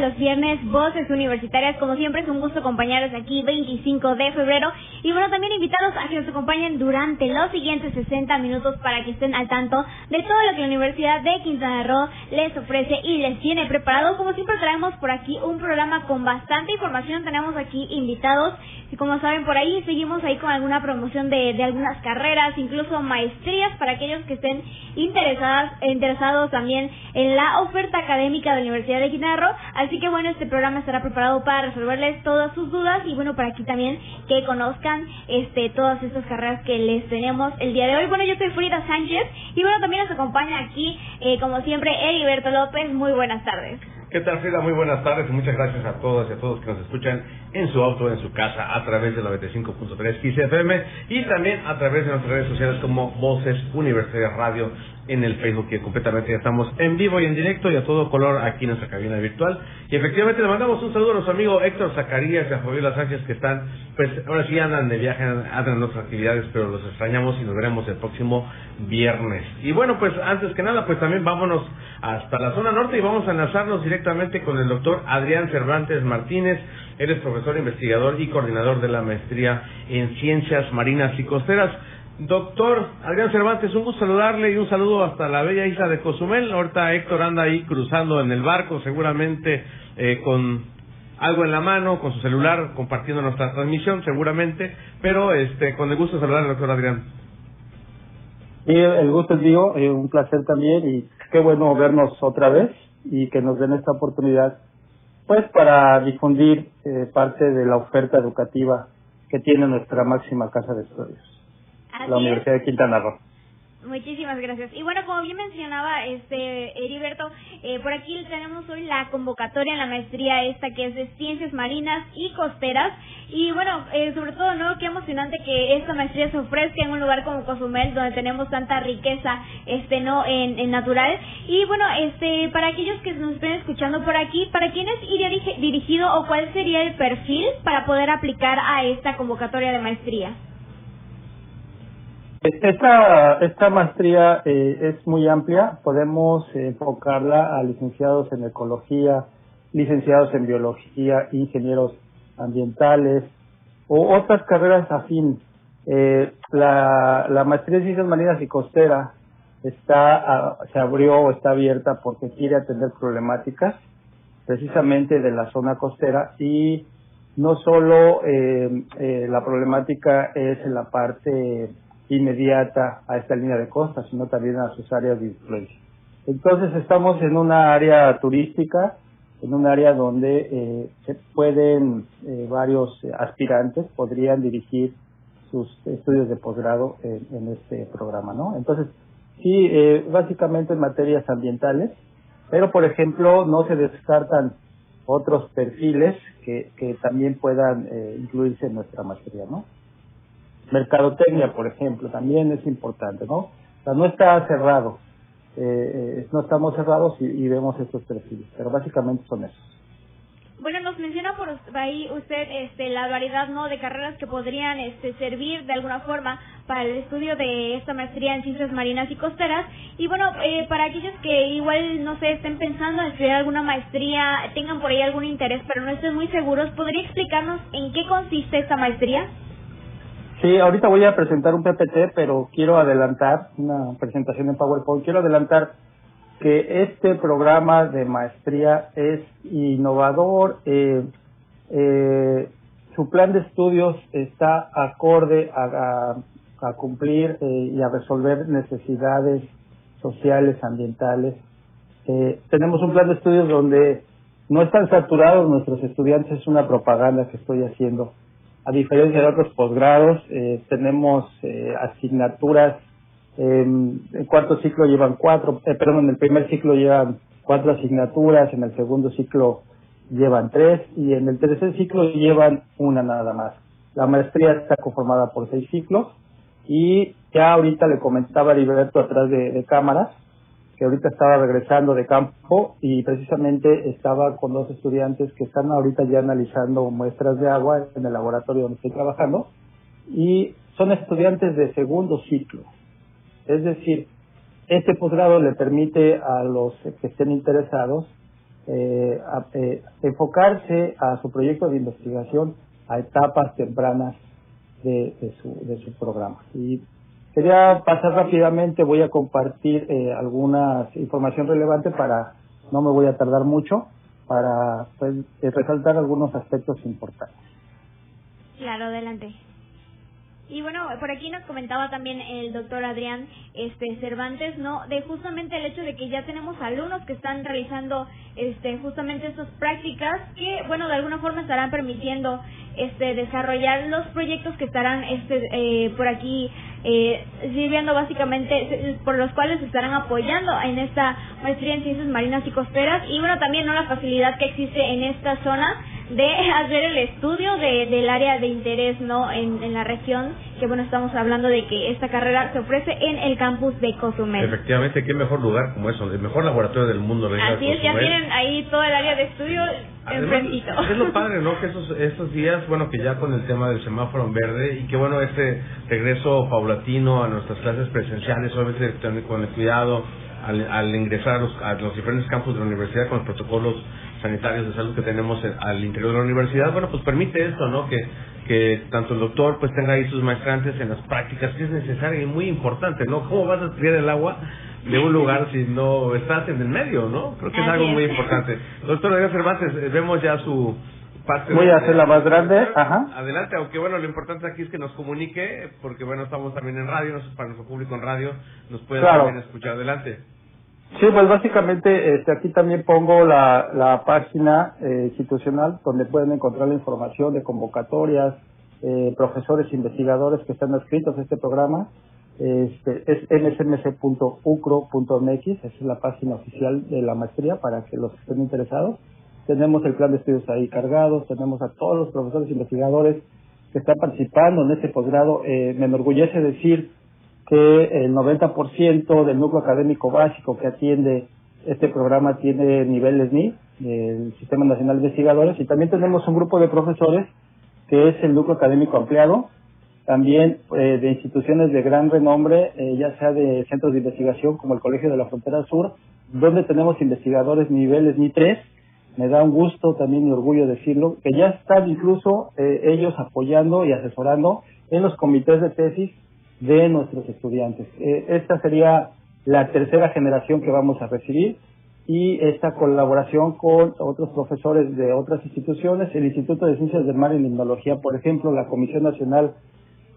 Los viernes, Voces Universitarias. Como siempre, es un gusto acompañarlos aquí 25 de febrero. Y bueno, también invitarlos a que nos acompañen durante los siguientes 60 minutos para que estén al tanto de todo lo que la Universidad de Quintana Roo les ofrece y les tiene preparado. Como siempre, traemos por aquí un programa con bastante información. Tenemos aquí invitados. Y como saben, por ahí seguimos ahí con alguna promoción de, de algunas carreras, incluso maestrías para aquellos que estén interesadas, interesados también en la oferta académica de la Universidad de Quintana Roo. Así que bueno, este programa estará preparado para resolverles todas sus dudas y bueno, para aquí también que conozcan este todas estas carreras que les tenemos el día de hoy. Bueno, yo soy Frida Sánchez y bueno, también nos acompaña aquí, eh, como siempre, Heriberto López. Muy buenas tardes. ¿Qué tal, Frida? Muy buenas tardes y muchas gracias a todas y a todos que nos escuchan en su auto, en su casa, a través de la 25.3 XFM y también a través de nuestras redes sociales como Voces Universidad Radio en el Facebook, que completamente ya estamos en vivo y en directo y a todo color aquí en nuestra cabina virtual. Y efectivamente le mandamos un saludo a nuestro amigo Héctor Zacarías y a Fabiola Sánchez que están, pues ahora sí andan de viaje, andan en otras actividades, pero los extrañamos y nos veremos el próximo viernes. Y bueno, pues antes que nada, pues también vámonos hasta la zona norte y vamos a enlazarnos directamente con el doctor Adrián Cervantes Martínez. Él es profesor investigador y coordinador de la maestría en ciencias marinas y costeras. Doctor Adrián Cervantes, un gusto saludarle y un saludo hasta la bella isla de Cozumel. Ahorita Héctor anda ahí cruzando en el barco, seguramente eh, con algo en la mano, con su celular, compartiendo nuestra transmisión, seguramente, pero este con el gusto de saludarle, doctor Adrián. Sí, el gusto es mío, eh, un placer también y qué bueno vernos otra vez y que nos den esta oportunidad, pues para difundir eh, parte de la oferta educativa que tiene nuestra máxima casa de estudios, Así la es. Universidad de Quintana Roo. Muchísimas gracias. Y bueno, como bien mencionaba este Heriberto, eh, por aquí tenemos hoy la convocatoria en la maestría esta que es de Ciencias Marinas y Costeras. Y bueno, eh, sobre todo, ¿no? Qué emocionante que esta maestría se ofrezca en un lugar como Cozumel, donde tenemos tanta riqueza, este, ¿no? En, en natural. Y bueno, este, para aquellos que nos estén escuchando por aquí, ¿para quiénes iría dirigido o cuál sería el perfil para poder aplicar a esta convocatoria de maestría? Esta, esta maestría eh, es muy amplia, podemos enfocarla a licenciados en ecología, licenciados en biología, ingenieros ambientales o otras carreras afín. Eh, la, la maestría en ciencias marinas y costera está, se abrió o está abierta porque quiere atender problemáticas precisamente de la zona costera y no solo eh, eh, la problemática es en la parte inmediata a esta línea de costa, sino también a sus áreas de influencia. Entonces estamos en una área turística, en un área donde eh, se pueden eh, varios aspirantes podrían dirigir sus estudios de posgrado en, en este programa, ¿no? Entonces, sí, eh, básicamente en materias ambientales, pero por ejemplo no se descartan otros perfiles que, que también puedan eh, incluirse en nuestra materia, ¿no? Mercadotecnia, por ejemplo, también es importante, ¿no? O sea, no está cerrado, eh, eh, no estamos cerrados y, vemos estos perfiles, pero básicamente son esos. Bueno, nos menciona por ahí usted este, la variedad no de carreras que podrían este, servir de alguna forma para el estudio de esta maestría en ciencias marinas y costeras. Y bueno, eh, para aquellos que igual, no sé, estén pensando en estudiar alguna maestría, tengan por ahí algún interés, pero no estén muy seguros, ¿podría explicarnos en qué consiste esta maestría? Sí, ahorita voy a presentar un PPT, pero quiero adelantar una presentación en PowerPoint. Quiero adelantar que este programa de maestría es innovador. Eh, eh, su plan de estudios está acorde a, a, a cumplir eh, y a resolver necesidades sociales, ambientales. Eh, tenemos un plan de estudios donde no están saturados nuestros estudiantes, es una propaganda que estoy haciendo a diferencia de otros posgrados, eh, tenemos eh, asignaturas en cuarto ciclo llevan cuatro, eh, perdón, en el primer ciclo llevan cuatro asignaturas, en el segundo ciclo llevan tres y en el tercer ciclo llevan una nada más. La maestría está conformada por seis ciclos y ya ahorita le comentaba a Heriberto atrás de cámaras que ahorita estaba regresando de campo y precisamente estaba con dos estudiantes que están ahorita ya analizando muestras de agua en el laboratorio donde estoy trabajando y son estudiantes de segundo ciclo. Es decir, este posgrado le permite a los que estén interesados eh, eh, enfocarse a su proyecto de investigación a etapas tempranas de, su, de programa. Quería pasar rápidamente, voy a compartir eh, alguna información relevante para, no me voy a tardar mucho, para pues, resaltar algunos aspectos importantes. Claro, adelante. Y bueno, por aquí nos comentaba también el doctor Adrián este Cervantes, ¿no? De justamente el hecho de que ya tenemos alumnos que están realizando este justamente estas prácticas que, bueno, de alguna forma estarán permitiendo este desarrollar los proyectos que estarán este eh, por aquí eh, sirviendo básicamente por los cuales estarán apoyando en esta maestría en ciencias marinas y costeras y bueno también no la facilidad que existe en esta zona de hacer el estudio de, del área de interés no en, en, la región que bueno estamos hablando de que esta carrera se ofrece en el campus de Cozumel. Efectivamente qué mejor lugar como eso el mejor laboratorio del mundo así es ya tienen ahí todo el área de estudio enfrentito. es lo padre no que esos esos días bueno que ya con el tema del semáforo en verde y que bueno este regreso paulatino a nuestras clases presenciales obviamente con el cuidado al, al ingresar a los, a los diferentes campus de la universidad con los protocolos sanitarios de salud que tenemos al interior de la universidad, bueno, pues permite esto, ¿no? Que, que tanto el doctor pues tenga ahí sus maestrantes en las prácticas, que es necesario y muy importante, ¿no? ¿Cómo vas a estudiar el agua de un lugar si no estás en el medio, ¿no? Creo que es algo muy importante. Doctor Adrián Cervantes, eh, vemos ya su parte. Voy a hacer la más grande, ajá. Adelante, aunque bueno, lo importante aquí es que nos comunique, porque bueno, estamos también en radio, para nuestro público en radio, nos puede también escuchar. Adelante. Sí, pues básicamente este, aquí también pongo la, la página eh, institucional donde pueden encontrar la información de convocatorias, eh, profesores investigadores que están adscritos a este programa. Este, es msmc.ucro.mx, esa es la página oficial de la maestría para que los que estén interesados. Tenemos el plan de estudios ahí cargados, tenemos a todos los profesores investigadores que están participando en este posgrado. Eh, me enorgullece decir que el 90% del núcleo académico básico que atiende este programa tiene niveles NI, del Sistema Nacional de Investigadores, y también tenemos un grupo de profesores que es el núcleo académico ampliado, también eh, de instituciones de gran renombre, eh, ya sea de centros de investigación como el Colegio de la Frontera Sur, donde tenemos investigadores niveles NI 3, me da un gusto también y orgullo decirlo, que ya están incluso eh, ellos apoyando y asesorando en los comités de tesis de nuestros estudiantes. Eh, esta sería la tercera generación que vamos a recibir y esta colaboración con otros profesores de otras instituciones, el Instituto de Ciencias del Mar y Limnología, por ejemplo, la Comisión Nacional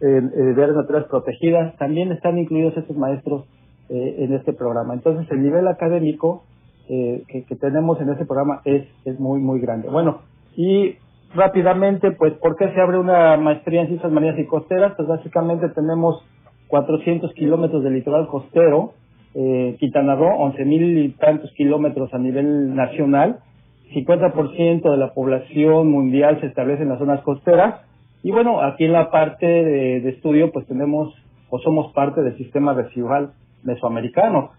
eh, de Áreas Naturales Protegidas, también están incluidos estos maestros eh, en este programa. Entonces, el nivel académico que, que, tenemos en este programa es, es muy, muy grande. Bueno, y rápidamente, pues, ¿por qué se abre una maestría en ciencias marinas y costeras? Pues básicamente tenemos 400 kilómetros de litoral costero, eh, Quintana Roo, 11 mil y tantos kilómetros a nivel nacional, 50% de la población mundial se establece en las zonas costeras, y bueno, aquí en la parte de, de estudio, pues tenemos, o somos parte del sistema residual mesoamericano.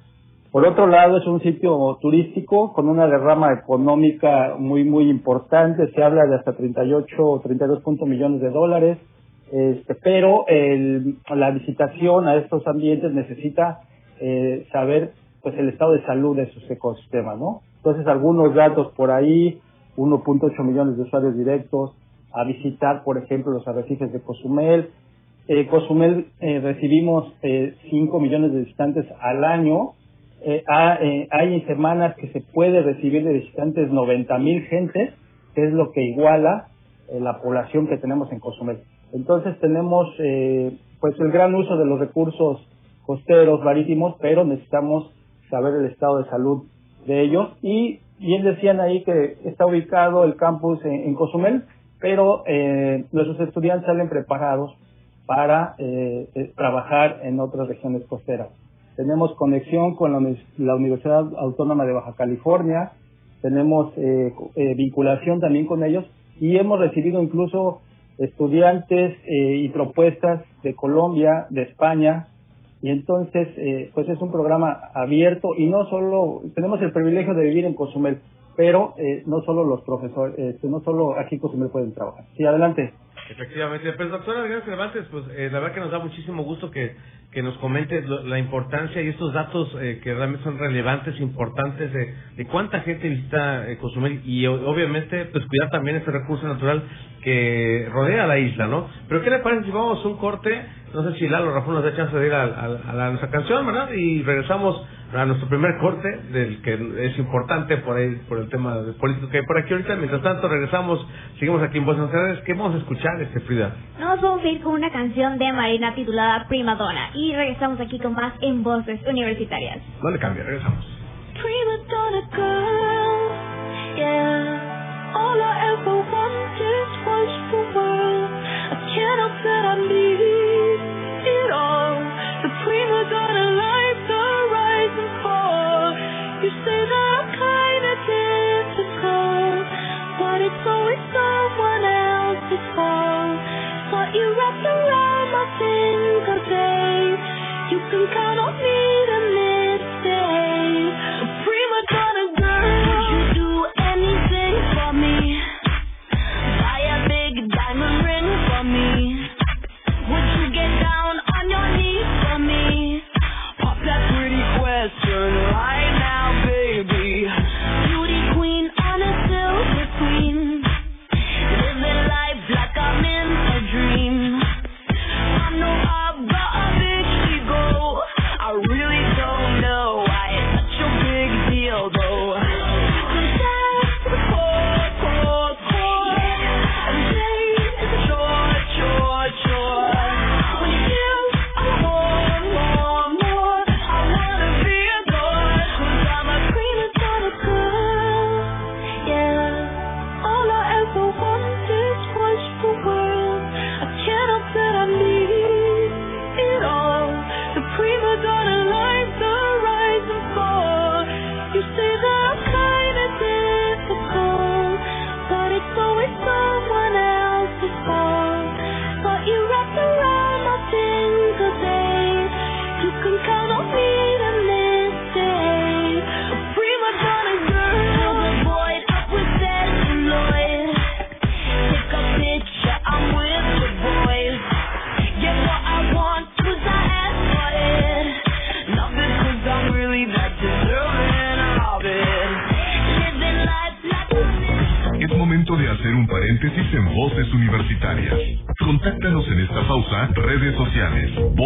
Por otro lado, es un sitio turístico con una derrama económica muy, muy importante. Se habla de hasta 38 o 32 millones de dólares. Este, pero el, la visitación a estos ambientes necesita eh, saber pues el estado de salud de sus ecosistemas, ¿no? Entonces, algunos datos por ahí, 1.8 millones de usuarios directos a visitar, por ejemplo, los arrecifes de Cozumel. Eh, Cozumel eh, recibimos eh, 5 millones de visitantes al año eh, eh, hay semanas que se puede recibir de visitantes 90 mil gentes, que es lo que iguala eh, la población que tenemos en Cozumel. Entonces tenemos pues el gran uso de los recursos costeros, marítimos, pero necesitamos saber el estado de salud de ellos. Y bien decían ahí que está ubicado el campus en, Cozumel, pero nuestros estudiantes salen preparados para eh, eh, trabajar en otras regiones costeras. Tenemos conexión con la, Universidad Autónoma de Baja California, tenemos eh, vinculación también con ellos y hemos recibido incluso estudiantes y propuestas de Colombia, de España, y entonces pues es un programa abierto y no solo tenemos el privilegio de vivir en Cozumel pero no solo los profesores no solo aquí en Cozumel pueden trabajar. Sí adelante. Efectivamente, pues doctora Adriana Cervantes, pues eh, la verdad que nos da muchísimo gusto que, que nos comente la importancia y estos datos eh, que realmente son relevantes, importantes de, de cuánta gente visita eh, Cozumel y obviamente pues cuidar también ese recurso natural que rodea la isla, ¿no? Pero ¿qué le parece si vamos a un corte? No sé si Lalo Rafa nos da chance de ir a, a, nuestra canción, ¿verdad? Y regresamos a nuestro primer corte, del que es importante por ahí, por el tema de político que hay por aquí ahorita. Mientras tanto, regresamos, seguimos aquí en Voces Nacionales. ¿Qué vamos a escuchar, este Frida? Nos vamos a ir con una canción de Marina titulada Prima Donna. Y regresamos aquí con más en Voces Universitarias. No le cambie, regresamos. Girl, yeah.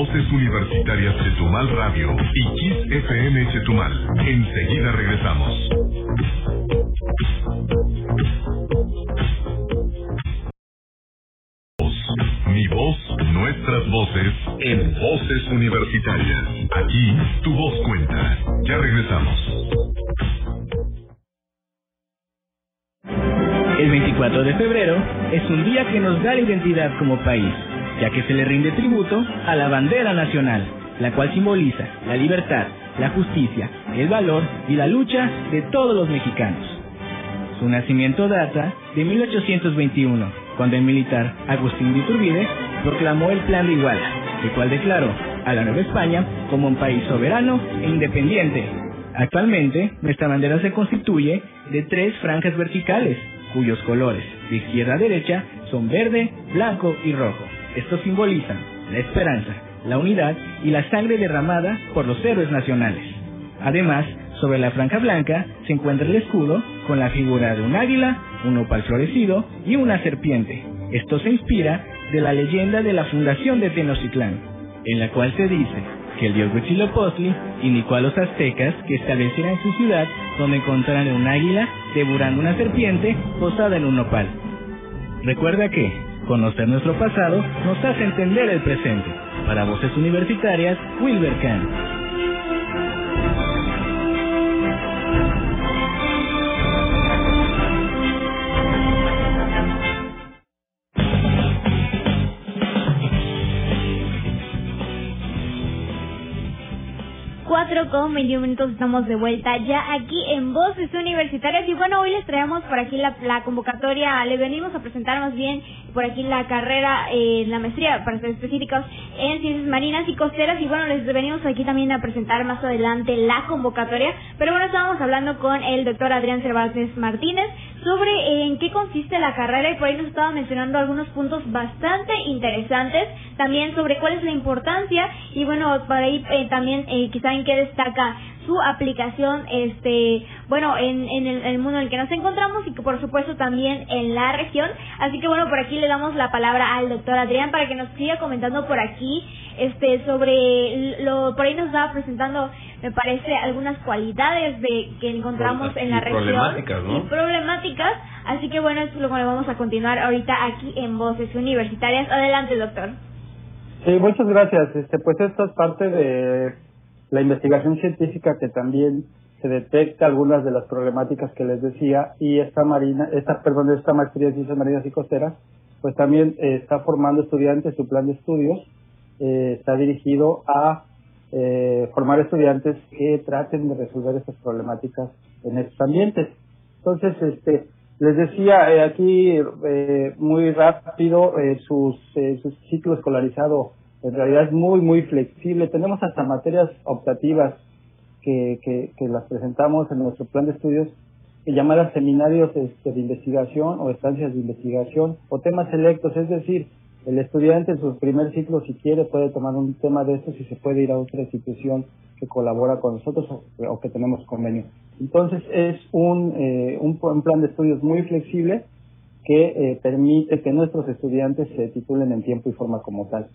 Voces Universitarias Chetumal Radio y Kiss FM Chetumal. Enseguida regresamos. Mi voz, nuestras voces, en Voces Universitarias. Aquí, tu voz cuenta. Ya regresamos. El 24 de febrero es un día que nos da la identidad como país, ya que se le rinde tributo a la bandera nacional, la cual simboliza la libertad, la justicia, el valor y la lucha de todos los mexicanos. Su nacimiento data de 1821, cuando el militar Agustín de Iturbide proclamó el Plan de Iguala, el cual declaró a la Nueva España como un país soberano e independiente. Actualmente, nuestra bandera se constituye de tres franjas verticales, cuyos colores, de izquierda a derecha, son verde, blanco y rojo. Estos simbolizan la esperanza, la unidad y la sangre derramada por los héroes nacionales. Además, sobre la franja blanca se encuentra el escudo con la figura de un águila, un opal florecido y una serpiente. Esto se inspira de la leyenda de la fundación de Tenochtitlán, en la cual se dice que el dios Huitzilopochtli indicó a los aztecas que establecieran su ciudad donde encontraran un águila devorando una serpiente posada en un nopal. Recuerda que Conocer nuestro pasado nos hace entender el presente. Para Voces Universitarias, Wilber Kahn. con 21 minutos estamos de vuelta ya aquí en Voces Universitarias y bueno hoy les traemos por aquí la, la convocatoria, le venimos a presentar más bien por aquí la carrera, eh, la maestría, para ser específicos, en ciencias marinas y costeras. Y bueno, les venimos aquí también a presentar más adelante la convocatoria, pero bueno, estábamos hablando con el doctor Adrián Cervantes Martínez sobre eh, en qué consiste la carrera. Y por ahí nos estaba mencionando algunos puntos bastante interesantes, también sobre cuál es la importancia. Y bueno, por ahí eh, también eh, quizá en qué destaca su aplicación, este, bueno, en, en el, mundo en el que nos encontramos y que por supuesto también en la región. Así que bueno, por aquí le damos la palabra al doctor Adrián para que nos siga comentando por aquí, este, sobre lo, por ahí nos va presentando, me parece, algunas cualidades de que encontramos en la región problemáticas, ¿no? y problemáticas. Así que bueno, eso es lo que vamos a continuar ahorita aquí en Voces Universitarias. Adelante, doctor. Sí, muchas gracias. Este, pues esto es parte de la investigación científica que también se detecta algunas de las problemáticas que les decía y esta marina, esta perdón, esta maestría de ciencias marinas y costeras, pues también eh, está formando estudiantes, su plan de estudios eh, está dirigido a eh, formar estudiantes que traten de resolver estas problemáticas en estos ambientes. Entonces, este, les decía aquí muy rápido sus, su ciclo escolarizado en realidad es muy, muy flexible. Tenemos hasta materias optativas que, que, que las presentamos en nuestro plan de estudios llamadas seminarios este, de investigación o estancias de investigación o temas selectos, es decir, el estudiante en su primer ciclo si quiere puede tomar un tema de estos y se puede ir a otra institución que colabora con nosotros o, que tenemos convenio. Entonces es un, eh, un, un, plan de estudios muy flexible que eh, permite que nuestros estudiantes se titulen en tiempo y forma como tal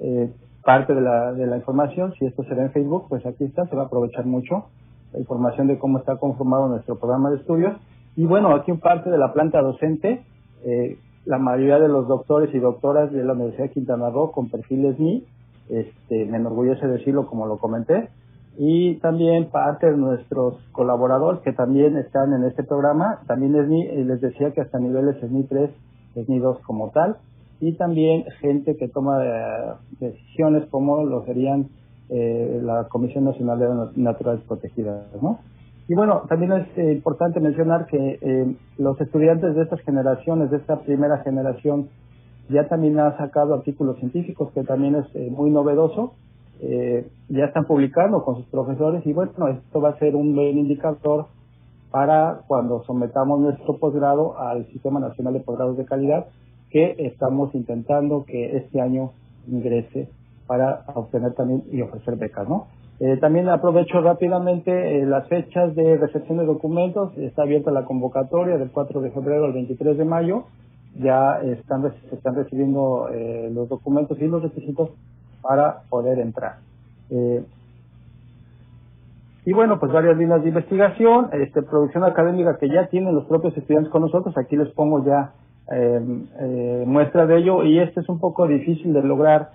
eh, parte de la, de la información. Si esto se ve en Facebook, pues aquí está, se va a aprovechar mucho la información de cómo está conformado nuestro programa de estudios. Y bueno, aquí en parte de la planta docente, eh, la mayoría de los doctores y doctoras de la Universidad de Quintana Roo con perfiles MI, este, me enorgullece decirlo como lo comenté, y también parte de nuestros colaboradores que también están en este programa, también es MI, les decía que hasta niveles es MI 3, es MI 2 como tal, y también gente que toma eh, decisiones como lo serían eh, la Comisión Nacional de Naturales Protegidas, ¿no? Y bueno, también es eh, importante mencionar que los estudiantes de estas generaciones, de esta primera generación, ya también han sacado artículos científicos, que también es muy novedoso. ya están publicando con sus profesores y bueno, esto va a ser un buen indicador para cuando sometamos nuestro posgrado al Sistema Nacional de Posgrados de Calidad que estamos intentando que este año ingrese para obtener también y ofrecer becas, ¿no? Eh, también aprovecho rápidamente eh, las fechas de recepción de documentos. Está abierta la convocatoria del 4 de febrero al 23 de mayo. Ya están, recibiendo eh, los documentos y los requisitos para poder entrar. y bueno, pues varias líneas de investigación, este, producción académica que ya tienen los propios estudiantes con nosotros. Aquí les pongo ya eh, eh, muestra de ello y este es un poco difícil de lograr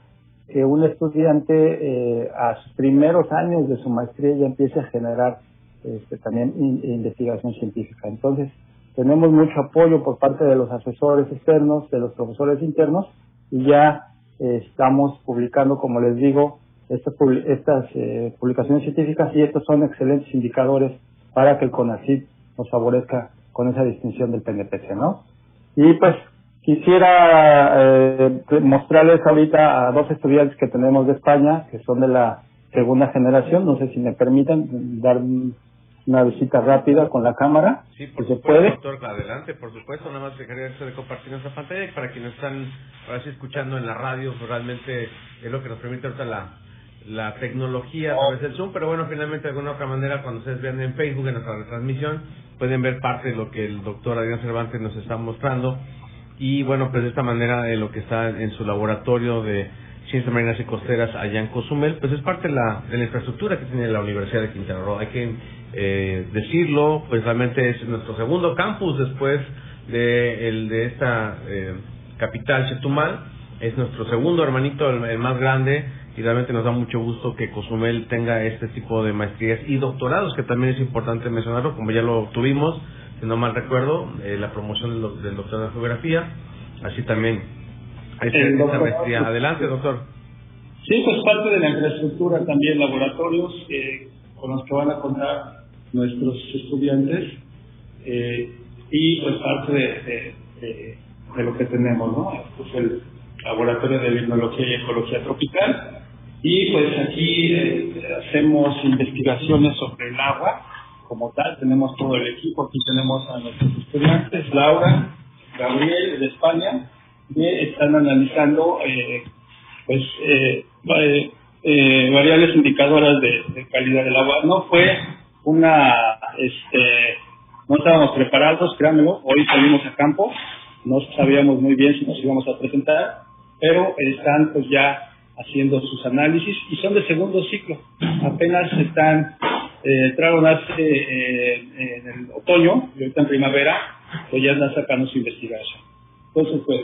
que un estudiante eh, a sus primeros años de su maestría ya empiece a generar este, también investigación científica. Entonces, tenemos mucho apoyo por parte de los asesores externos, de los profesores internos y ya eh, estamos publicando, como les digo, estas, estas eh, publicaciones científicas y estos son excelentes indicadores para que el CONACYT nos favorezca con esa distinción del PNPC, ¿no? Y pues quisiera eh, mostrarles ahorita a dos estudiantes que tenemos de España, que son de la segunda generación. No sé si me permiten dar una visita rápida con la cámara. Sí, por se supuesto, puede. doctor, adelante, por supuesto. Nada más dejaría de compartir nuestra pantalla y para quienes están ahora sí escuchando en la radio, realmente es lo que nos permite ahorita la, la tecnología a través del Zoom, pero bueno, finalmente de alguna otra manera, cuando ustedes vean en Facebook, en nuestra retransmisión, pueden ver parte de lo que el doctor Adrián Cervantes nos está mostrando. Y bueno, pues de esta manera, de lo que está en su laboratorio de Ciencias Marinas y Costeras allá en Cozumel, pues es parte de la, de la infraestructura que tiene la Universidad de Quintana Roo. Hay que eh, decirlo, pues realmente es nuestro segundo campus después de, el, de esta eh, capital, Chetumal. Es nuestro segundo hermanito, el más grande y realmente nos da mucho gusto que Cozumel tenga este tipo de maestrías y doctorados, que también es importante mencionarlo, como ya lo tuvimos, si no mal recuerdo, eh, la promoción del, del, doctorado en geografía, así también esta maestría. Adelante, doctor. Sí, pues parte de la infraestructura también, laboratorios, eh, con los que van a contar nuestros estudiantes eh, y pues parte de, de, lo que tenemos, ¿no? Pues el Laboratorio de Biología y Ecología Tropical y pues aquí eh, hacemos investigaciones sobre el agua como tal, tenemos todo el equipo, aquí tenemos a nuestros estudiantes, Laura, Gabriel de España, que están analizando eh, pues eh, eh, variables indicadoras de, de, calidad del agua. No fue una, este, no estábamos preparados, créanmelo, hoy salimos a campo, no sabíamos muy bien si nos íbamos a presentar, pero están pues ya haciendo sus análisis y son de segundo ciclo. Apenas están, eh, entraron hace eh, en el otoño y ahorita en primavera, pues ya están sacando su investigación. Entonces, pues,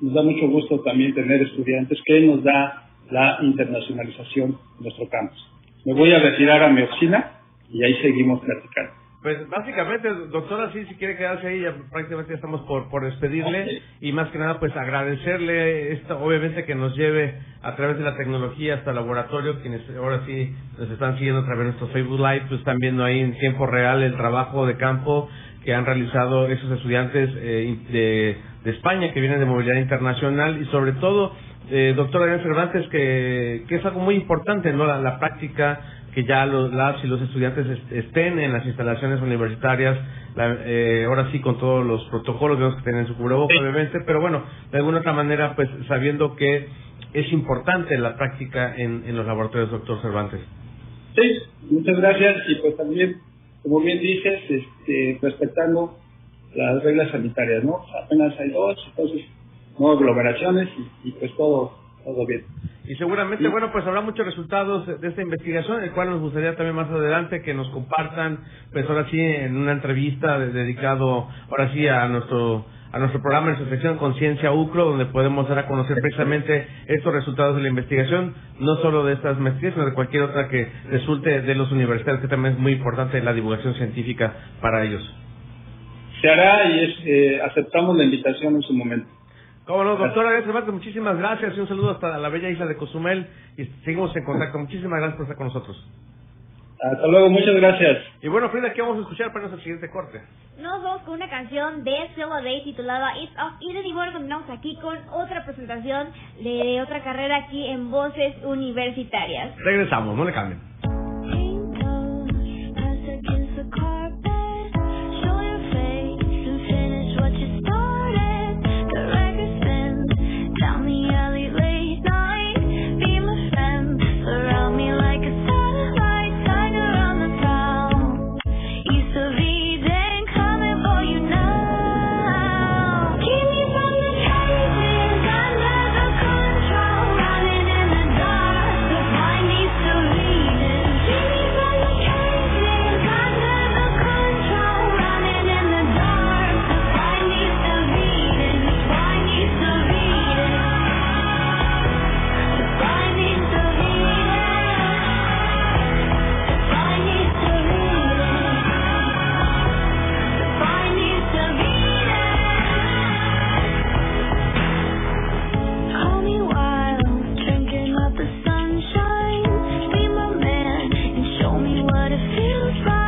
nos da mucho gusto también tener estudiantes que nos da la internacionalización de nuestro campus. Me voy a retirar a mi oficina y ahí seguimos platicando. Pues básicamente, doctora, sí, si quiere quedarse ahí, ya prácticamente estamos por, por despedirle. Y más que nada, pues agradecerle esto, obviamente que nos lleve a través de la tecnología hasta el laboratorio, quienes ahora sí nos están siguiendo a través de nuestro Facebook Live, pues están viendo ahí en tiempo real el trabajo de campo que han realizado esos estudiantes eh, de, de España que vienen de movilidad internacional. Y sobre todo, eh, doctora Adrián Cervantes, que, que es algo muy importante, ¿no? la práctica que ya los labs y los estudiantes estén en las instalaciones universitarias, eh, ahora sí con todos los protocolos, tenemos que tener su cubrebocas obviamente, pero bueno, de alguna otra manera, pues sabiendo que es importante la práctica en, en los laboratorios, doctor Cervantes. Sí, muchas gracias y pues también, como bien dices, este, respetando las reglas sanitarias, ¿no? Apenas hay dos, entonces no aglomeraciones y, y pues todo, todo bien. Y seguramente, bueno, pues habrá muchos resultados de esta investigación, el cual nos gustaría también más adelante que nos compartan, pues ahora sí, en una entrevista dedicado, ahora sí, a nuestro a nuestro programa en su sección Conciencia UCRO, donde podemos dar a conocer precisamente estos resultados de la investigación, no solo de estas maestrías, sino de cualquier otra que resulte de los universitarios, que también es muy importante la divulgación científica para ellos. Se hará y es, eh, aceptamos la invitación en su momento. Cómo no, doctora Gracias, muchísimas gracias y un saludo hasta la bella isla de Cozumel y seguimos en contacto. Muchísimas gracias por estar con nosotros. Hasta luego, muchas gracias. Y bueno, Frida, ¿qué vamos a escuchar para nuestro siguiente corte? Nos vamos con una canción de Solo Day titulada It's Off Eden y bueno, continuamos aquí con otra presentación de otra carrera aquí en Voces Universitarias. Regresamos, no le cambien. what it feels like.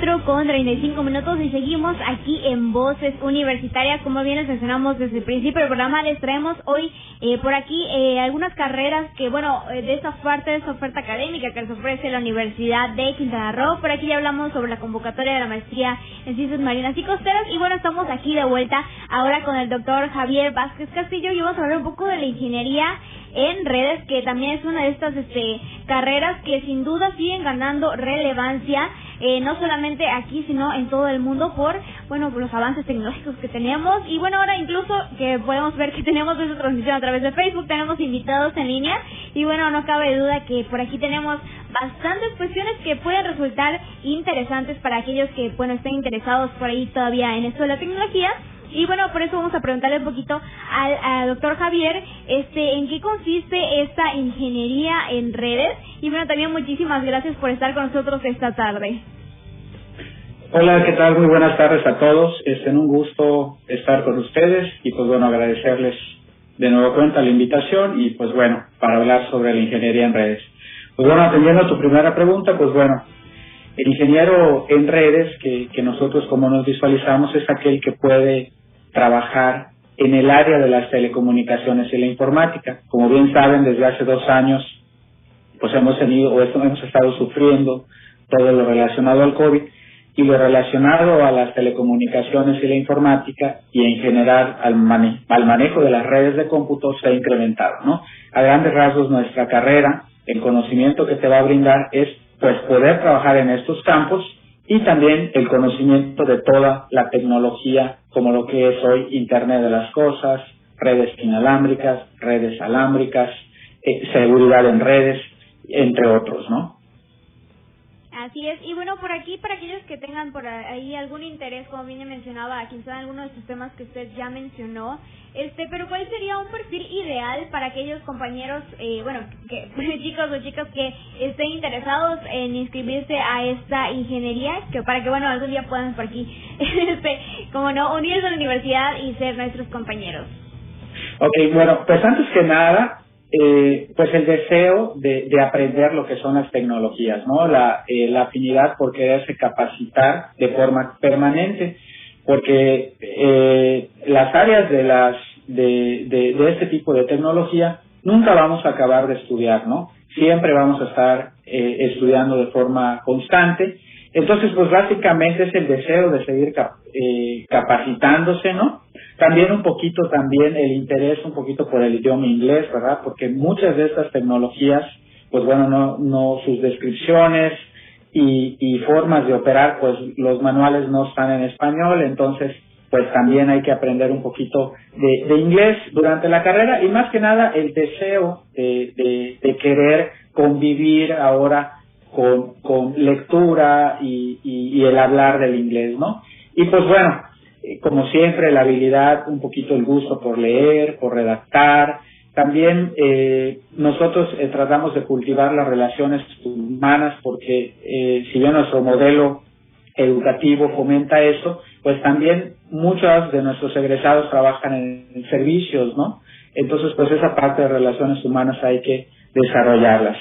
4 con 35 minutos y seguimos aquí en Voces Universitarias. Como bien les mencionamos desde el principio del programa, les traemos hoy eh, por aquí eh, algunas carreras que, bueno, eh, de esta parte de esta oferta académica que les ofrece la Universidad de Quintana Roo. Por aquí ya hablamos sobre la convocatoria de la maestría en Ciencias Marinas y Costeras. Y bueno, estamos aquí de vuelta ahora con el doctor Javier Vázquez Castillo y vamos a hablar un poco de la ingeniería en redes, que también es una de estas este, carreras que sin duda siguen ganando relevancia, eh, no solamente aquí, sino en todo el mundo por, bueno, los avances tecnológicos que tenemos. Y bueno, ahora incluso que podemos ver que tenemos esa transmisión a través de Facebook, tenemos invitados en línea. Y bueno, no cabe duda que por aquí tenemos bastantes cuestiones que pueden resultar interesantes para aquellos que, bueno, estén interesados por ahí todavía en esto de la tecnología. Y bueno, por eso vamos a preguntarle un poquito al, doctor Javier, este, en qué consiste esta ingeniería en redes. Y bueno, también muchísimas gracias por estar con nosotros esta tarde. Hola, ¿qué tal? Muy buenas tardes a todos. Es un gusto estar con ustedes y pues bueno, agradecerles de nuevo cuenta la invitación y pues bueno, para hablar sobre la ingeniería en redes. Pues bueno, atendiendo a tu primera pregunta, pues bueno, el ingeniero en redes que nosotros como nos visualizamos es aquel que puede trabajar en el área de las telecomunicaciones y la informática. Como bien saben, desde hace dos años, pues hemos tenido o hemos estado sufriendo todo lo relacionado al COVID y lo relacionado a las telecomunicaciones y la informática y en general al, al manejo de las redes de cómputo se ha incrementado, ¿no? A grandes rasgos nuestra carrera, el conocimiento que te va a brindar es pues poder trabajar en estos campos y también el conocimiento de toda la tecnología como lo que es hoy Internet de las Cosas, redes inalámbricas, redes alámbricas, eh, seguridad en redes, entre otros, ¿no? Así es, y bueno, por aquí, para aquellos que tengan por ahí algún interés, como bien mencionaba, quizá alguno de estos temas que usted ya mencionó, este, pero ¿cuál sería un perfil ideal para aquellos compañeros, eh, bueno, que, chicos o chicas que estén interesados en inscribirse a esta ingeniería, que para que, bueno, algún día puedan por aquí, este, como no, unirse a la universidad y ser nuestros compañeros? Ok, bueno, pues antes que nada, eh, pues el deseo de, de, aprender lo que son las tecnologías, ¿no? La, eh, la afinidad por quererse capacitar de forma permanente, porque eh, las áreas de las de, de, este tipo de tecnología nunca vamos a acabar de estudiar, ¿no? Siempre vamos a estar eh, estudiando de forma constante. Entonces, pues básicamente es el deseo de seguir eh, capacitándose, ¿no? También un poquito también el interés un poquito por el idioma inglés, ¿verdad? Porque muchas de estas tecnologías, pues bueno, no, no sus descripciones y, y formas de operar, pues los manuales no están en español, entonces pues también hay que aprender un poquito de, inglés durante la carrera y más que nada el deseo de, de, querer convivir ahora con, lectura y, y, el hablar del inglés, ¿no? Y pues bueno, como siempre, la habilidad, un poquito el gusto por leer, por redactar. También eh, nosotros eh, tratamos de cultivar las relaciones humanas porque eh, si bien nuestro modelo educativo fomenta eso, pues también muchos de nuestros egresados trabajan en, en servicios, ¿no? Entonces, pues esa parte de relaciones humanas hay que desarrollarlas.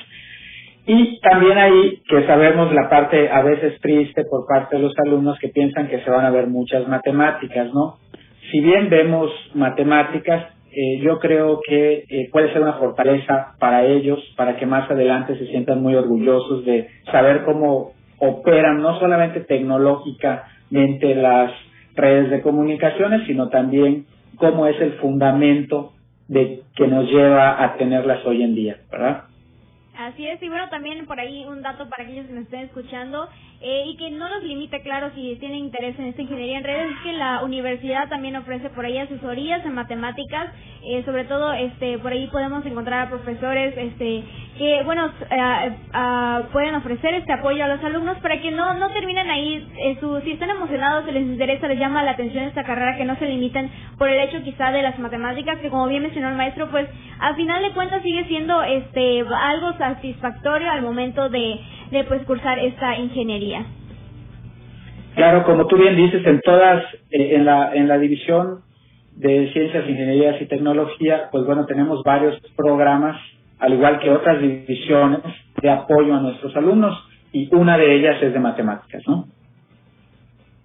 Y también ahí que sabemos la parte a veces triste por parte de los alumnos que piensan que se van a ver muchas matemáticas, ¿no? Si bien vemos matemáticas, eh, yo creo que eh, puede ser una fortaleza para ellos, para que más adelante se sientan muy orgullosos de saber cómo operan no solamente tecnológicamente las redes de comunicaciones, sino también cómo es el fundamento de que nos lleva a tenerlas hoy en día, ¿verdad? Así es, y bueno, también por ahí un dato para aquellos que nos estén escuchando eh, y que no los limite, claro, si tienen interés en esta ingeniería en redes, es que la universidad también ofrece por ahí asesorías en matemáticas, eh, sobre todo este por ahí podemos encontrar a profesores este que, bueno, eh, pueden ofrecer este apoyo a los alumnos para que no, no terminen ahí, su, si están emocionados, si les interesa, les llama la atención esta carrera, que no se limiten por el hecho quizá de las matemáticas, que como bien mencionó el maestro, pues al final de cuentas sigue siendo este algo satisfactorio al momento de, de pues cursar esta ingeniería. Claro, como tú bien dices, en todas, eh, en la, en la división de ciencias, ingenierías y tecnología, pues bueno, tenemos varios programas, al igual que otras divisiones de apoyo a nuestros alumnos, y una de ellas es de matemáticas, ¿no?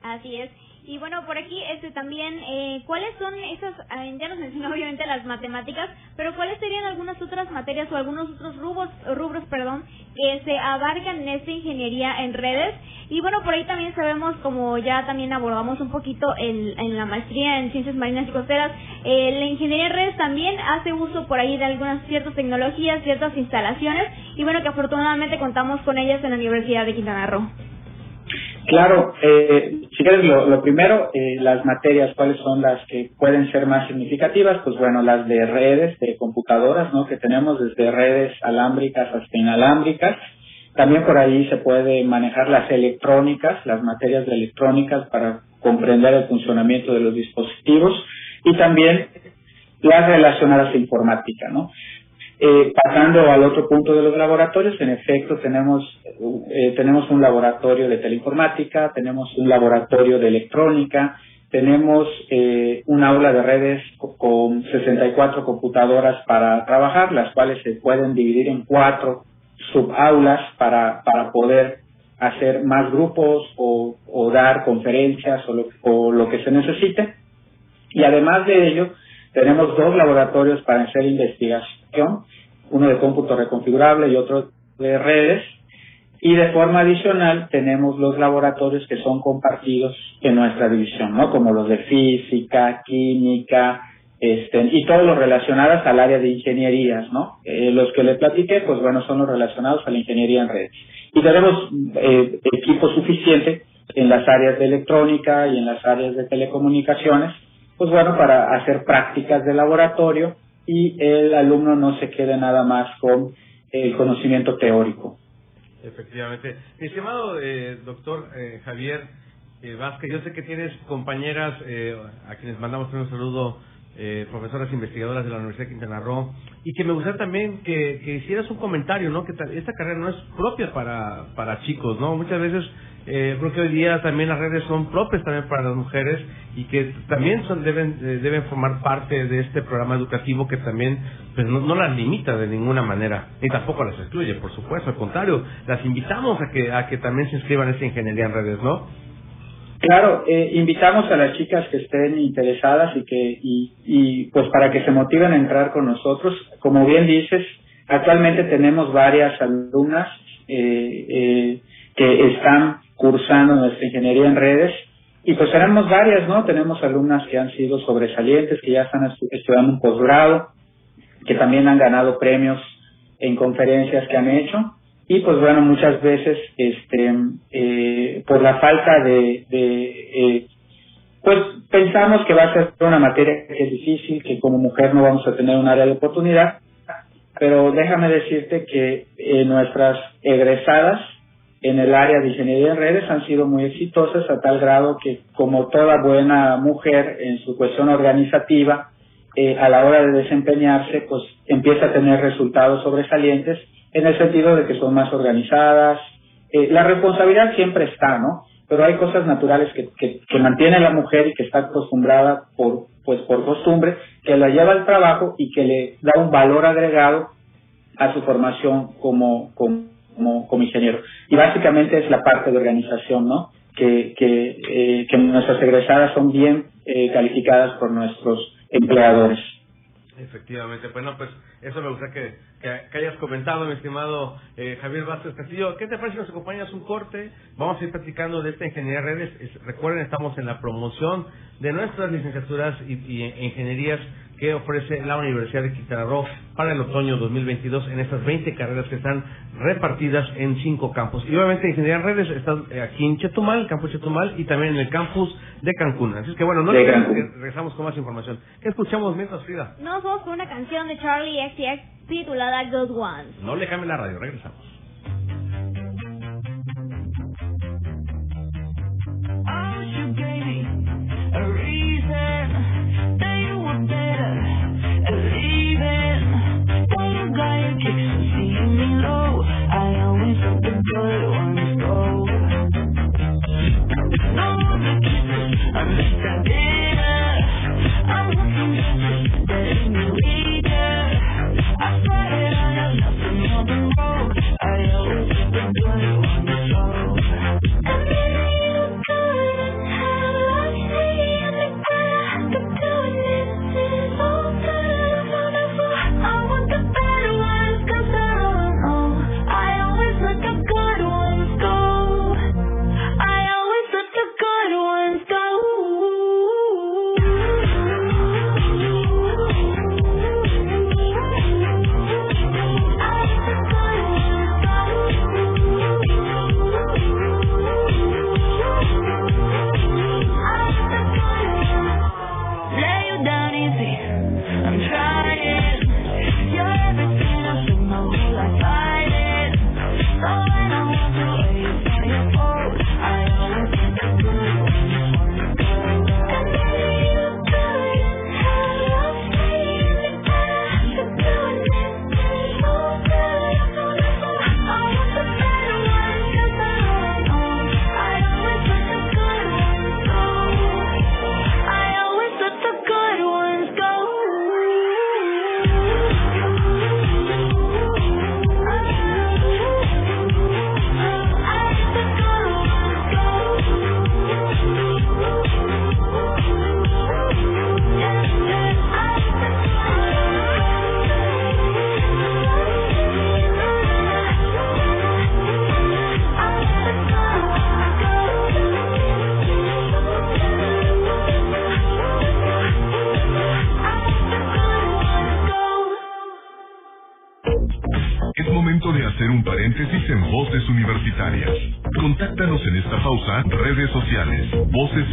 Así es. Y bueno, por aquí este también, eh, ¿cuáles son esas, eh, ya nos mencionó obviamente las matemáticas, pero cuáles serían algunas otras materias o algunos otros rubros, rubros perdón, que se abarcan en esta ingeniería en redes? Y bueno, por ahí también sabemos, como ya también abordamos un poquito en, en la maestría en ciencias marinas y costeras, eh, la ingeniería en redes también hace uso por ahí de algunas ciertas tecnologías, ciertas instalaciones, y bueno, que afortunadamente contamos con ellas en la Universidad de Quintana Roo. Claro, eh, si quieres, lo, primero, eh, las materias, ¿cuáles son las que pueden ser más significativas? Pues bueno, las de redes, de computadoras, ¿no? Que tenemos desde redes alámbricas hasta inalámbricas. También por ahí se puede manejar las electrónicas, las materias de electrónicas para comprender el funcionamiento de los dispositivos y también las relacionadas a informática, ¿no? Eh, pasando al otro punto de los laboratorios, en efecto tenemos, eh, tenemos un laboratorio de teleinformática, tenemos un laboratorio de electrónica, tenemos eh, un aula de redes con 64 computadoras para trabajar, las cuales se pueden dividir en cuatro subaulas para, para poder hacer más grupos o, o dar conferencias o lo, o lo que se necesite. Y además de ello, tenemos dos laboratorios para hacer investigación, uno de cómputo reconfigurable y otro de redes. Y de forma adicional tenemos los laboratorios que son compartidos en nuestra división, ¿no? Como los de física, química, este, y todos los relacionados al área de ingenierías, ¿no? Eh, los que le platiqué, pues bueno, son los relacionados a la ingeniería en redes. Y tenemos eh, equipo suficiente en las áreas de electrónica y en las áreas de telecomunicaciones pues bueno, para hacer prácticas de laboratorio y el alumno no se quede nada más con el conocimiento teórico. Efectivamente. Mi estimado eh, doctor eh, Javier eh, Vázquez, yo sé que tienes compañeras eh, a quienes mandamos un saludo, eh, profesoras investigadoras de la Universidad de Quintana Roo, y que me gustaría también que, que hicieras un comentario, ¿no? Que esta carrera no es propia para, para chicos, ¿no? Muchas veces eh, creo que hoy día también las redes son propias también para las mujeres y que también son deben eh, deben formar parte de este programa educativo que también pues no, las limita de ninguna manera y tampoco las excluye por supuesto al contrario las invitamos a que a que también se inscriban en esta ingeniería en redes no Claro, eh, invitamos a las chicas que estén interesadas y que y, y pues para que se motiven a entrar con nosotros. Como bien dices, actualmente tenemos varias alumnas eh, eh, que están cursando nuestra ingeniería en redes. Y pues tenemos varias, ¿no? Tenemos alumnas que han sido sobresalientes, que ya están estudiando un posgrado, que también han ganado premios en conferencias que han hecho. Y pues bueno, muchas veces este eh, por la falta de, de eh, pues pensamos que va a ser una materia que es difícil, que como mujer no vamos a tener un área de oportunidad, pero déjame decirte que eh, nuestras egresadas en el área de ingeniería de redes han sido muy exitosas a tal grado que como toda buena mujer en su cuestión organizativa, eh, a la hora de desempeñarse, pues empieza a tener resultados sobresalientes en el sentido de que son más organizadas. Eh, la responsabilidad siempre está, ¿no? Pero hay cosas naturales que, que, mantiene la mujer y que está acostumbrada por, pues por costumbre, que la lleva al trabajo y que le da un valor agregado a su formación como como, ingeniero. Y básicamente es la parte de organización, ¿no? Que, que, eh, que nuestras egresadas son bien eh, calificadas por nuestros empleadores. Efectivamente, bueno, pues eso me gusta que, que, hayas comentado, mi estimado eh, Javier Vázquez Castillo. ¿Qué te parece si nos acompañas un corte? Vamos a ir platicando de esta ingeniería de redes. recuerden, estamos en la promoción de nuestras licenciaturas y, y ingenierías que ofrece la Universidad de Quintana Roo para el otoño 2022 en estas 20 carreras que están repartidas en cinco campus. Y obviamente Ingeniería en Redes está aquí en Chetumal, el campus Chetumal, y también en el campus de Cancún. Así que bueno, no regresamos con más información. ¿Qué escuchamos mientras, Frida? Nos vamos con una canción de Charlie XCX titulada Good Ones. No le cambien la radio, regresamos. Enjoy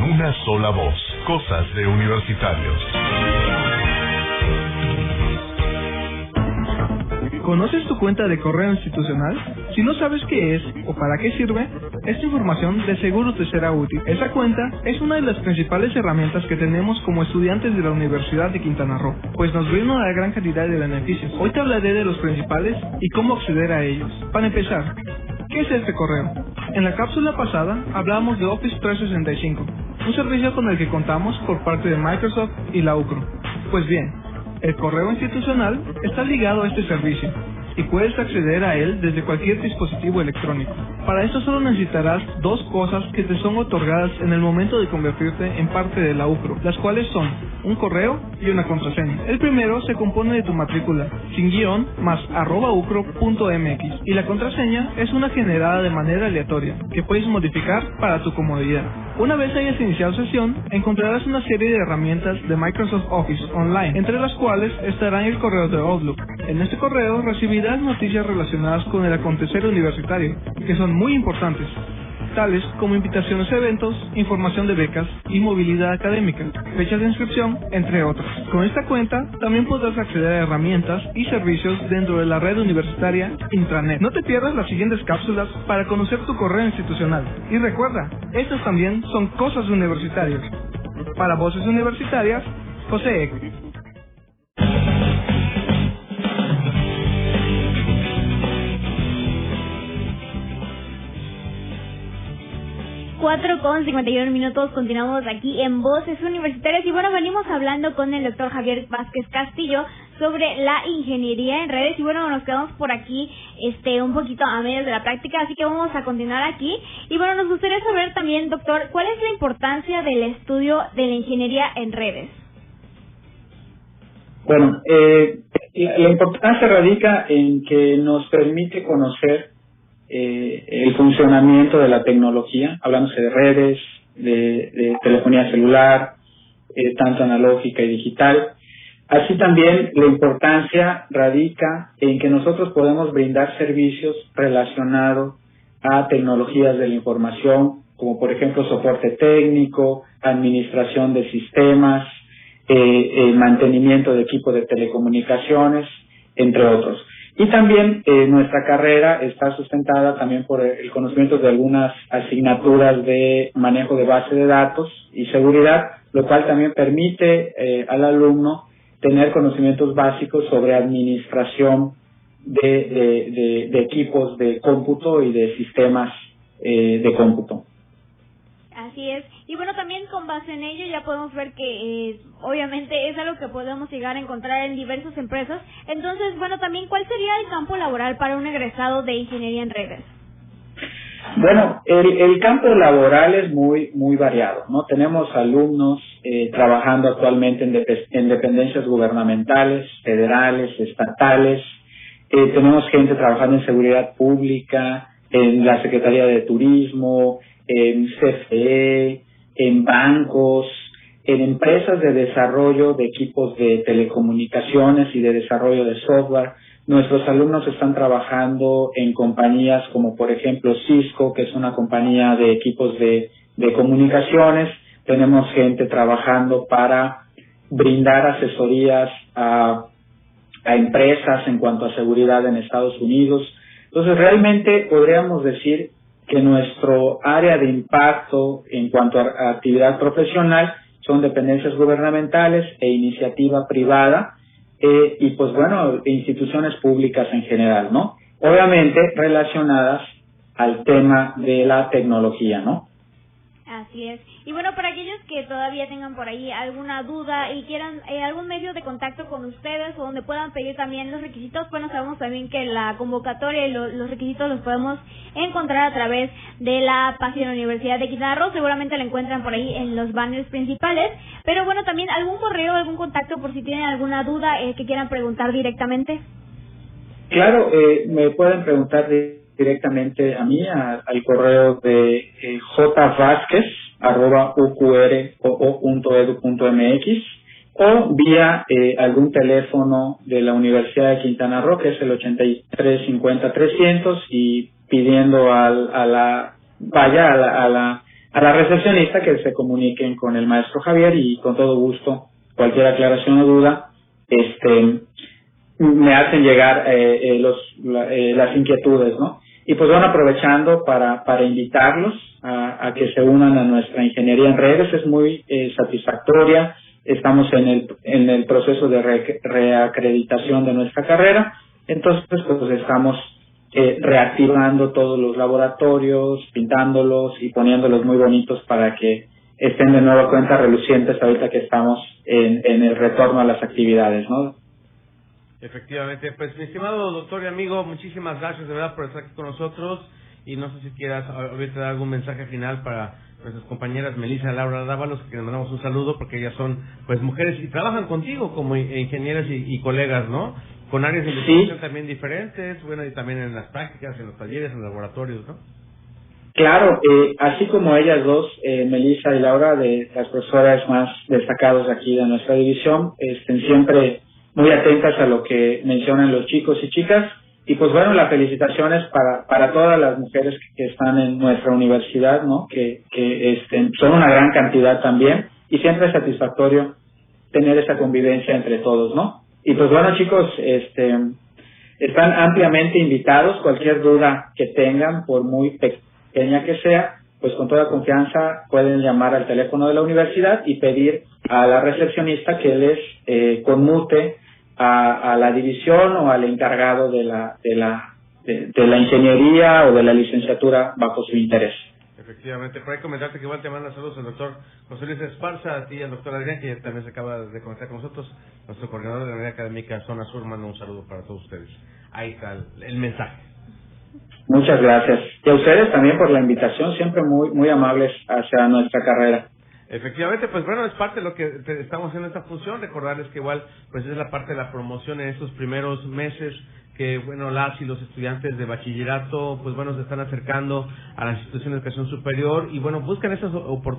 una sola voz. Cosas de universitarios. ¿Conoces tu cuenta de correo institucional? Si no sabes qué es o para qué sirve, esta información de seguro te será útil. Esa cuenta es una de las principales herramientas que tenemos como estudiantes de la Universidad de Quintana Roo, pues nos brinda una gran cantidad de beneficios. Hoy te hablaré de los principales y cómo acceder a ellos. Para empezar, ¿qué es este correo? En la cápsula pasada hablamos de Office 365, un servicio con el que contamos por parte de Microsoft y la UCRO. Pues bien, el correo institucional está ligado a este servicio y puedes acceder a él desde cualquier dispositivo electrónico. Para esto solo necesitarás dos cosas que te son otorgadas en el momento de convertirte en parte de la UCRO, las cuales son un correo y una contraseña. El primero se compone de tu matrícula, sin guion, más arroba ucro.mx y la contraseña es una generada de manera aleatoria, que puedes modificar para tu comodidad. Una vez hayas iniciado sesión, encontrarás una serie de herramientas de Microsoft Office Online, entre las cuales estarán el correo de Outlook. En este correo recibirás noticias relacionadas con el acontecer universitario, que son muy importantes tales como invitaciones a eventos, información de becas y movilidad académica, fechas de inscripción, entre otras. Con esta cuenta también podrás acceder a herramientas y servicios dentro de la red universitaria Intranet. No te pierdas las siguientes cápsulas para conocer tu correo institucional. Y recuerda, estas también son cosas universitarias. Para Voces Universitarias, José Eck. 4 con 51 minutos continuamos aquí en Voces Universitarias y bueno, venimos hablando con el doctor Javier Vázquez Castillo sobre la ingeniería en redes y bueno, nos quedamos por aquí este un poquito a medias de la práctica, así que vamos a continuar aquí. Y bueno, nos gustaría saber también, doctor, ¿cuál es la importancia del estudio de la ingeniería en redes? Bueno, eh, la importancia radica en que nos permite conocer eh, el funcionamiento de la tecnología, hablándose de redes, de, telefonía celular, eh, tanto analógica y digital. Así también la importancia radica en que nosotros podemos brindar servicios relacionados a tecnologías de la información, como por ejemplo soporte técnico, administración de sistemas, eh, mantenimiento de equipo de telecomunicaciones, entre otros. Y también eh, nuestra carrera está sustentada también por el conocimiento de algunas asignaturas de manejo de base de datos y seguridad, lo cual también permite eh, al alumno tener conocimientos básicos sobre administración de, de, equipos de cómputo y de sistemas eh, de cómputo. Así es. Y bueno, también con base en ello ya podemos ver que eh, obviamente es algo que podemos llegar a encontrar en diversas empresas. Entonces, bueno, también ¿cuál sería el campo laboral para un egresado de ingeniería en redes? Bueno, el, el campo laboral es muy muy variado, ¿no? Tenemos alumnos eh, trabajando actualmente en, en, dependencias gubernamentales, federales, estatales. Eh, tenemos gente trabajando en seguridad pública, en la Secretaría de Turismo, en CFE, en bancos, en empresas de desarrollo de equipos de telecomunicaciones y de desarrollo de software. Nuestros alumnos están trabajando en compañías como por ejemplo Cisco, que es una compañía de equipos de, de comunicaciones. Tenemos gente trabajando para brindar asesorías a, a empresas en cuanto a seguridad en Estados Unidos. Entonces realmente podríamos decir que nuestro área de impacto en cuanto a actividad profesional son dependencias gubernamentales e iniciativa privada eh, y pues bueno, instituciones públicas en general, ¿no? Obviamente relacionadas al tema de la tecnología, ¿no? Y bueno, para aquellos que todavía tengan por ahí alguna duda y quieran eh, algún medio de contacto con ustedes o donde puedan pedir también los requisitos, bueno, sabemos también que la convocatoria y los requisitos los podemos encontrar a través de la página de la Universidad de Quintana Seguramente la encuentran por ahí en los banners principales. Pero bueno, también algún correo, algún contacto por si tienen alguna duda eh, que quieran preguntar directamente. Claro, eh, me pueden preguntar de directamente a mí, al correo de eh, jvázquez, arroba uqr.edu.mx o vía eh, algún teléfono de la Universidad de Quintana Roo, que es el 8350-300 y pidiendo al, a la, vaya a la, a la, a la recepcionista que se comuniquen con el maestro Javier y con todo gusto, cualquier aclaración o duda, este, me hacen llegar eh, eh, los, eh, las inquietudes, ¿no? Y pues bueno, aprovechando para, para invitarlos a, que se unan a nuestra ingeniería en redes, es muy eh, satisfactoria. Estamos en el, en el proceso de reacreditación de nuestra carrera, entonces pues estamos eh, reactivando todos los laboratorios, pintándolos y poniéndolos muy bonitos para que estén de nuevo cuenta relucientes ahorita que estamos en, en el retorno a las actividades, ¿no? Efectivamente, pues mi estimado doctor y amigo, muchísimas gracias de verdad por estar aquí con nosotros y no sé si quieras ahorita dar algún mensaje final para nuestras compañeras Melissa y Laura Dávalos, que les mandamos un saludo porque ellas son pues mujeres y trabajan contigo como ingenieras y, colegas, ¿no? Con áreas de investigación también diferentes, bueno, y también en las prácticas, en los talleres, en los laboratorios, ¿no? Claro, eh, así como ellas dos, eh, Melissa y Laura, de las profesoras más destacadas aquí de nuestra división, estén siempre muy atentas a lo que mencionan los chicos y chicas. Y pues bueno, las felicitaciones para, para todas las mujeres que, están en nuestra universidad, ¿no? Que, que este, son una gran cantidad también y siempre es satisfactorio tener esa convivencia entre todos, ¿no? Y pues bueno chicos, este, están ampliamente invitados, cualquier duda que tengan, por muy pequeña que sea, pues con toda confianza pueden llamar al teléfono de la universidad y pedir a la recepcionista que les eh, conmute a, a, la división o al encargado de la, de la, de, la ingeniería o de la licenciatura bajo su interés. Efectivamente, por ahí comentarte que igual te manda saludos el doctor José Luis Esparza, a ti y al doctor Adrián, que también se acaba de conectar con nosotros, nuestro coordinador de la Unidad Académica Zona Sur, manda un saludo para todos ustedes. Ahí está el, mensaje. Muchas gracias. Y a ustedes también por la invitación, siempre muy, muy amables hacia nuestra carrera. Efectivamente, pues bueno, es parte de lo que estamos haciendo esta función, recordarles que igual pues es la parte de la promoción en estos primeros meses que bueno las y los estudiantes de bachillerato pues bueno se están acercando a las instituciones de educación superior y bueno buscan esas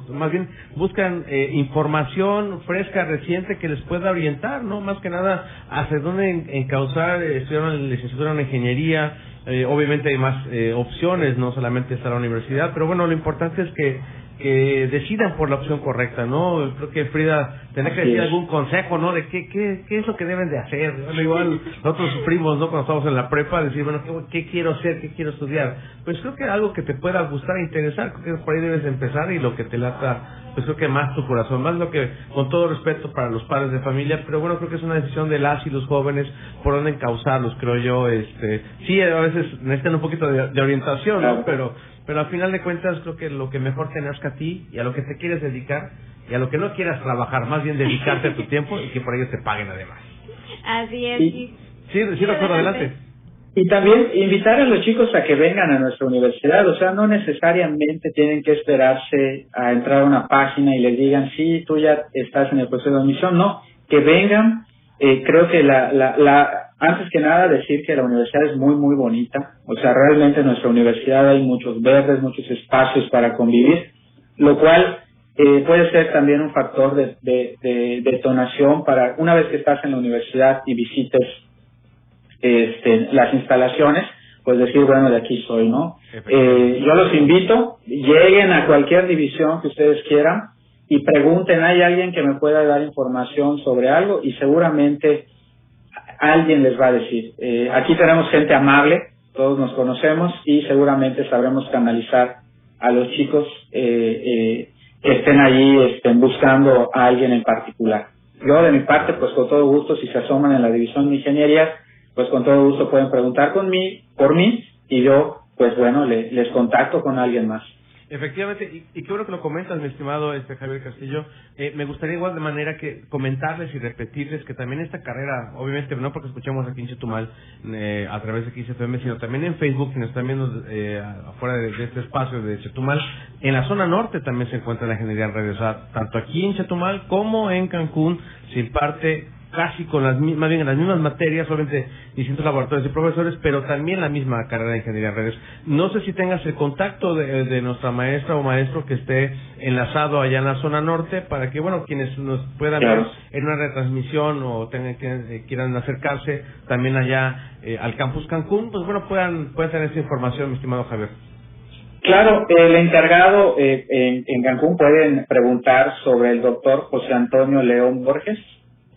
más bien buscan eh, información fresca reciente que les pueda orientar no más que nada hacia dónde encauzar estudiar en licenciatura en ingeniería eh, obviamente hay más eh, opciones no solamente está la universidad pero bueno lo importante es que que decidan por la opción correcta, ¿no? Creo que Frida tendrá que decir algún consejo, ¿no? De qué, qué, qué es lo que deben de hacer. Bueno, igual nosotros sufrimos, ¿no? Cuando estamos en la prepa, decir, bueno, ¿qué, quiero hacer? ¿Qué quiero estudiar? Pues creo que algo que te pueda gustar e interesar, creo que por ahí debes empezar y lo que te lata, pues creo que más tu corazón, más lo que, con todo respeto para los padres de familia, pero bueno, creo que es una decisión de las y los jóvenes por dónde encauzarlos, creo yo, este, sí, a veces necesitan un poquito de, orientación, ¿no? Pero pero al final de cuentas creo que lo que mejor te nazca a ti y a lo que te quieres dedicar y a lo que no quieras trabajar, más bien dedicarte a tu tiempo y que por ello te paguen además. Así es. Sí, sí, recuerdo, adelante. Y también invitar a los chicos a que vengan a nuestra universidad, o sea, no necesariamente tienen que esperarse a entrar a una página y les digan, sí, tú ya estás en el proceso de admisión, no, que vengan, eh, creo que la, la, la, antes que nada decir que la universidad es muy, muy bonita. O sea, realmente en nuestra universidad hay muchos verdes, muchos espacios para convivir, lo cual eh, puede ser también un factor de, de, detonación para una vez que estás en la universidad y visites este, las instalaciones, pues decir, bueno, de aquí soy, ¿no? Eh, yo los invito, lleguen a cualquier división que ustedes quieran y pregunten, ¿hay alguien que me pueda dar información sobre algo? Y seguramente alguien les va a decir. Eh, aquí tenemos gente amable, todos nos conocemos y seguramente sabremos canalizar a los chicos eh, eh, que estén allí estén buscando a alguien en particular. Yo de mi parte, pues con todo gusto, si se asoman en la división de ingeniería, pues con todo gusto pueden preguntar con mí, por mí y yo, pues bueno, les contacto con alguien más. Efectivamente, y, y, qué bueno que lo comentas, mi estimado este Javier Castillo. Eh, me gustaría igual de manera que comentarles y repetirles que también esta carrera, obviamente no porque escuchamos aquí en Chetumal eh, a través de XFM, sino también en Facebook, quienes están viendo eh, afuera de, este espacio de Chetumal, en la zona norte también se encuentra la ingeniería en redes. O sea, tanto aquí en Chetumal como en Cancún se imparte casi con las más bien en las mismas materias, solamente distintos laboratorios y profesores, pero también la misma carrera de ingeniería de redes. No sé si tengas el contacto de, nuestra maestra o maestro que esté enlazado allá en la zona norte para que, bueno, quienes nos puedan ver en una retransmisión o tengan que eh, quieran acercarse también allá eh, al campus Cancún, pues bueno, puedan, puedan tener esa información, mi estimado Javier. Claro, el encargado eh, en, en Cancún pueden preguntar sobre el doctor José Antonio León Borges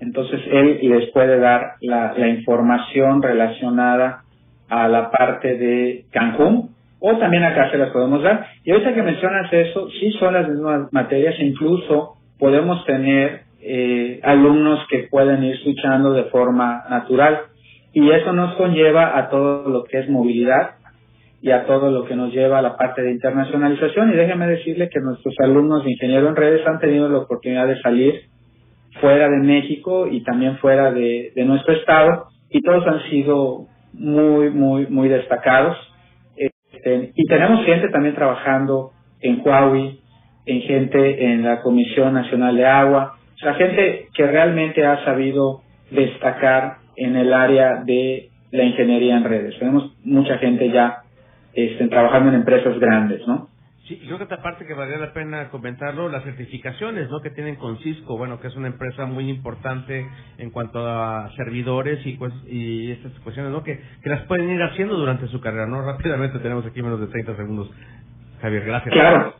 entonces él les puede dar la, información relacionada a la parte de Cancún o también acá se las podemos dar. Y ahorita que mencionas eso, sí son las mismas materias, incluso podemos tener eh, alumnos que pueden ir switchando de forma natural y eso nos conlleva a todo lo que es movilidad y a todo lo que nos lleva a la parte de internacionalización y déjeme decirle que nuestros alumnos de ingeniero en redes han tenido la oportunidad de salir fuera de México y también fuera de, nuestro estado y todos han sido muy, muy, muy destacados. Este, y tenemos gente también trabajando en Huawei, en gente en la Comisión Nacional de Agua, o sea, gente que realmente ha sabido destacar en el área de la ingeniería en redes. Tenemos mucha gente ya este, trabajando en empresas grandes, ¿no? Sí, creo que esta parte que valdría la pena comentarlo, las certificaciones, ¿no? Que tienen con Cisco, bueno, que es una empresa muy importante en cuanto a servidores y pues y estas cuestiones, ¿no? Que, que las pueden ir haciendo durante su carrera, ¿no? Rápidamente tenemos aquí menos de 30 segundos. Javier, gracias. Claro.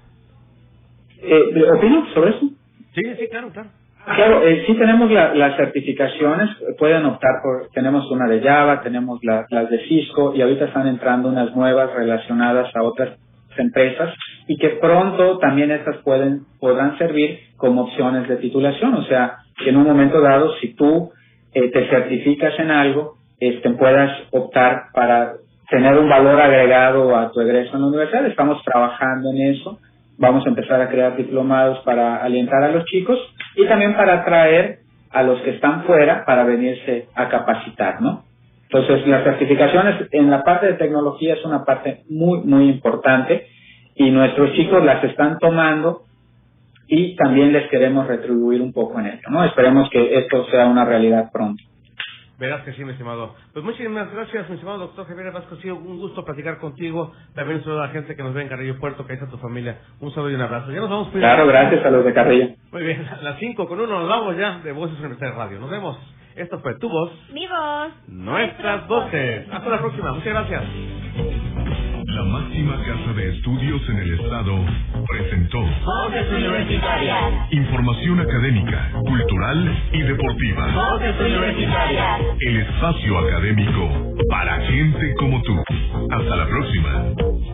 Eh, ¿Opino sobre eso? Sí, sí, claro, claro. Claro, eh, sí tenemos las certificaciones, pueden optar por, tenemos una de Java, tenemos las de Cisco y ahorita están entrando unas nuevas relacionadas a otras empresas y que pronto también estas pueden podrán servir como opciones de titulación, o sea, que en un momento dado si tú eh, te certificas en algo, este puedas optar para tener un valor agregado a tu egreso en la universidad. Estamos trabajando en eso. Vamos a empezar a crear diplomados para alientar a los chicos y también para atraer a los que están fuera para venirse a capacitar, ¿no? Entonces, las certificaciones en la parte de tecnología es una parte muy, muy importante y nuestros chicos las están tomando y también les queremos retribuir un poco en esto, ¿no? Esperemos que esto sea una realidad pronto. Verás que sí, mi estimado. Pues muchísimas gracias, mi estimado doctor Javier Vasco. Ha sido un gusto platicar contigo. También un saludo a la gente que nos ve en Carrillo Puerto, que ahí está tu familia. Un saludo y un abrazo. Ya nos vamos. Claro, gracias a los de Carrillo. Muy bien, a las 5 con uno nos vamos ya de Voces Universidad Radio. Nos vemos. Esto fue Tu Voz. Mi voz. Nuestras voces. Hasta la próxima. Muchas gracias. La máxima casa de estudios en el estado presentó Voces Universitarias. información académica, cultural y deportiva. Voces Universitarias. El espacio académico para gente como tú. Hasta la próxima.